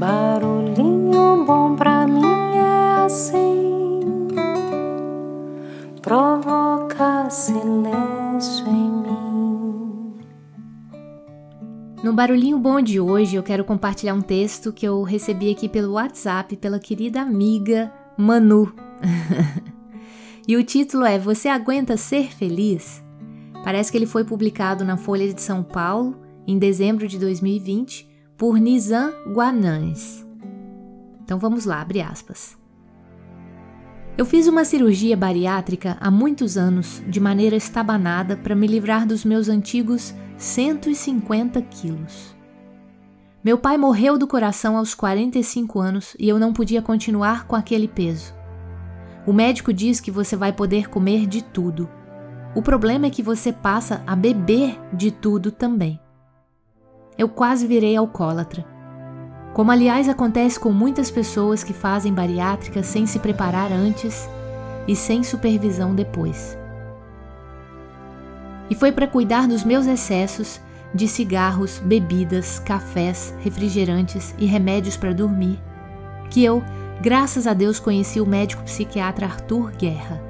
Barulhinho bom pra mim é assim, provoca silêncio em mim. No Barulhinho Bom de hoje, eu quero compartilhar um texto que eu recebi aqui pelo WhatsApp pela querida amiga Manu. e o título é Você aguenta ser feliz? Parece que ele foi publicado na Folha de São Paulo em dezembro de 2020 por Nizam Guanães. Então vamos lá, abre aspas. Eu fiz uma cirurgia bariátrica há muitos anos de maneira estabanada para me livrar dos meus antigos 150 quilos. Meu pai morreu do coração aos 45 anos e eu não podia continuar com aquele peso. O médico diz que você vai poder comer de tudo. O problema é que você passa a beber de tudo também. Eu quase virei alcoólatra. Como aliás acontece com muitas pessoas que fazem bariátrica sem se preparar antes e sem supervisão depois. E foi para cuidar dos meus excessos de cigarros, bebidas, cafés, refrigerantes e remédios para dormir que eu, graças a Deus, conheci o médico psiquiatra Arthur Guerra.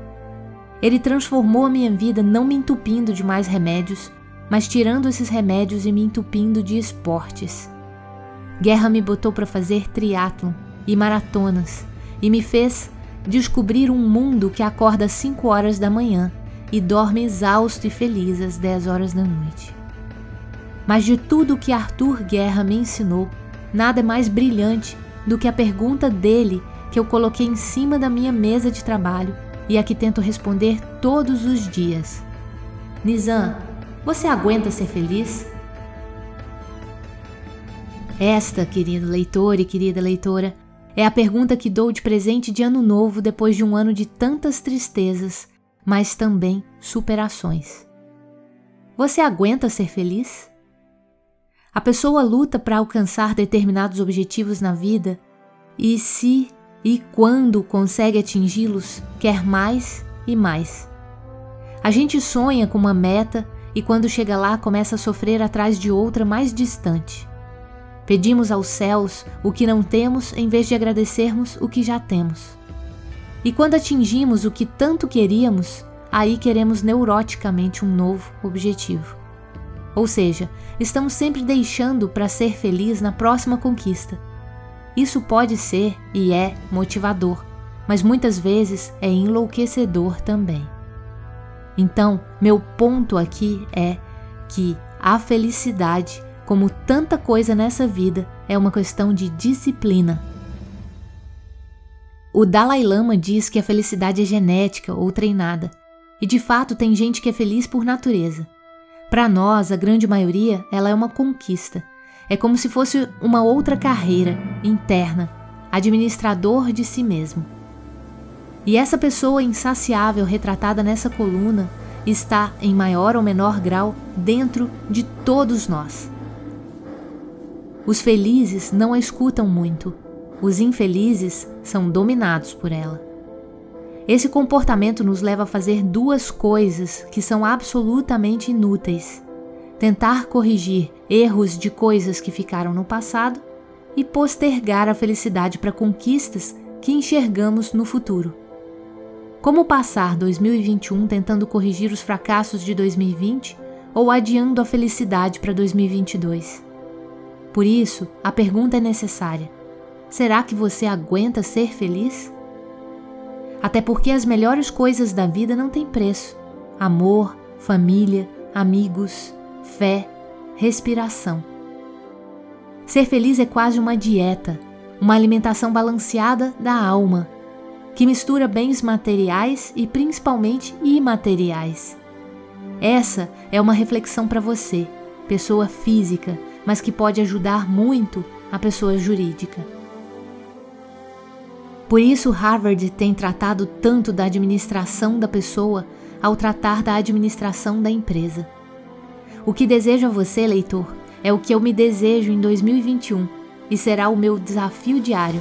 Ele transformou a minha vida não me entupindo de mais remédios, mas tirando esses remédios e me entupindo de esportes. Guerra me botou para fazer triatlon e maratonas e me fez descobrir um mundo que acorda às 5 horas da manhã e dorme exausto e feliz às 10 horas da noite. Mas de tudo que Arthur Guerra me ensinou, nada é mais brilhante do que a pergunta dele que eu coloquei em cima da minha mesa de trabalho e a que tento responder todos os dias. Nizam, você aguenta ser feliz? Esta, querido leitor e querida leitora, é a pergunta que dou de presente de ano novo depois de um ano de tantas tristezas, mas também superações. Você aguenta ser feliz? A pessoa luta para alcançar determinados objetivos na vida e se e quando consegue atingi-los, quer mais e mais. A gente sonha com uma meta e quando chega lá começa a sofrer atrás de outra mais distante. Pedimos aos céus o que não temos em vez de agradecermos o que já temos. E quando atingimos o que tanto queríamos, aí queremos neuroticamente um novo objetivo. Ou seja, estamos sempre deixando para ser feliz na próxima conquista. Isso pode ser e é motivador, mas muitas vezes é enlouquecedor também. Então, meu ponto aqui é que a felicidade, como tanta coisa nessa vida, é uma questão de disciplina. O Dalai Lama diz que a felicidade é genética ou treinada, e de fato tem gente que é feliz por natureza. Para nós, a grande maioria, ela é uma conquista. É como se fosse uma outra carreira interna, administrador de si mesmo. E essa pessoa insaciável retratada nessa coluna está, em maior ou menor grau, dentro de todos nós. Os felizes não a escutam muito, os infelizes são dominados por ela. Esse comportamento nos leva a fazer duas coisas que são absolutamente inúteis: tentar corrigir erros de coisas que ficaram no passado e postergar a felicidade para conquistas que enxergamos no futuro. Como passar 2021 tentando corrigir os fracassos de 2020 ou adiando a felicidade para 2022? Por isso, a pergunta é necessária: será que você aguenta ser feliz? Até porque as melhores coisas da vida não têm preço: amor, família, amigos, fé, respiração. Ser feliz é quase uma dieta, uma alimentação balanceada da alma, que mistura bens materiais e principalmente imateriais. Essa é uma reflexão para você, pessoa física, mas que pode ajudar muito a pessoa jurídica. Por isso, Harvard tem tratado tanto da administração da pessoa ao tratar da administração da empresa. O que desejo a você, leitor, é o que eu me desejo em 2021 e será o meu desafio diário: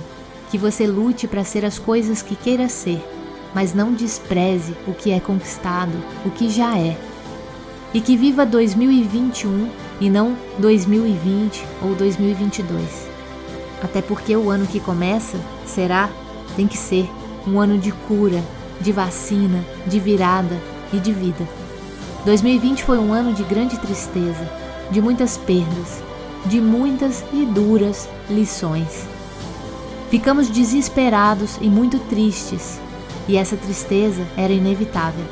que você lute para ser as coisas que queira ser, mas não despreze o que é conquistado, o que já é. E que viva 2021 e não 2020 ou 2022 Até porque o ano que começa será, tem que ser, um ano de cura, de vacina, de virada e de vida. 2020 foi um ano de grande tristeza, de muitas perdas, de muitas e duras lições. Ficamos desesperados e muito tristes, e essa tristeza era inevitável.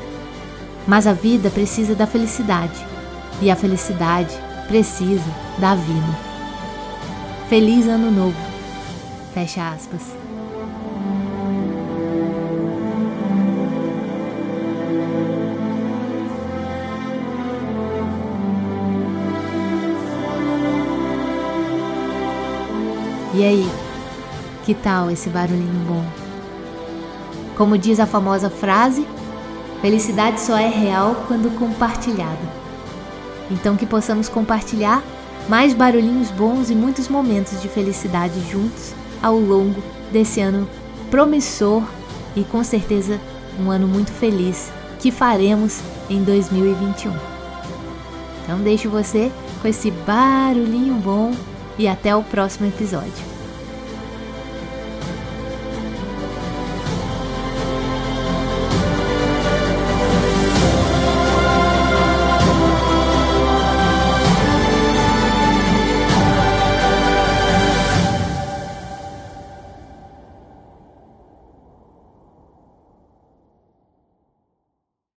Mas a vida precisa da felicidade, e a felicidade precisa da vida. Feliz Ano Novo! Fecha aspas. E aí, que tal esse barulhinho bom? Como diz a famosa frase, felicidade só é real quando compartilhada. Então que possamos compartilhar mais barulhinhos bons e muitos momentos de felicidade juntos ao longo desse ano promissor e com certeza um ano muito feliz que faremos em 2021. Então deixo você com esse barulhinho bom e até o próximo episódio.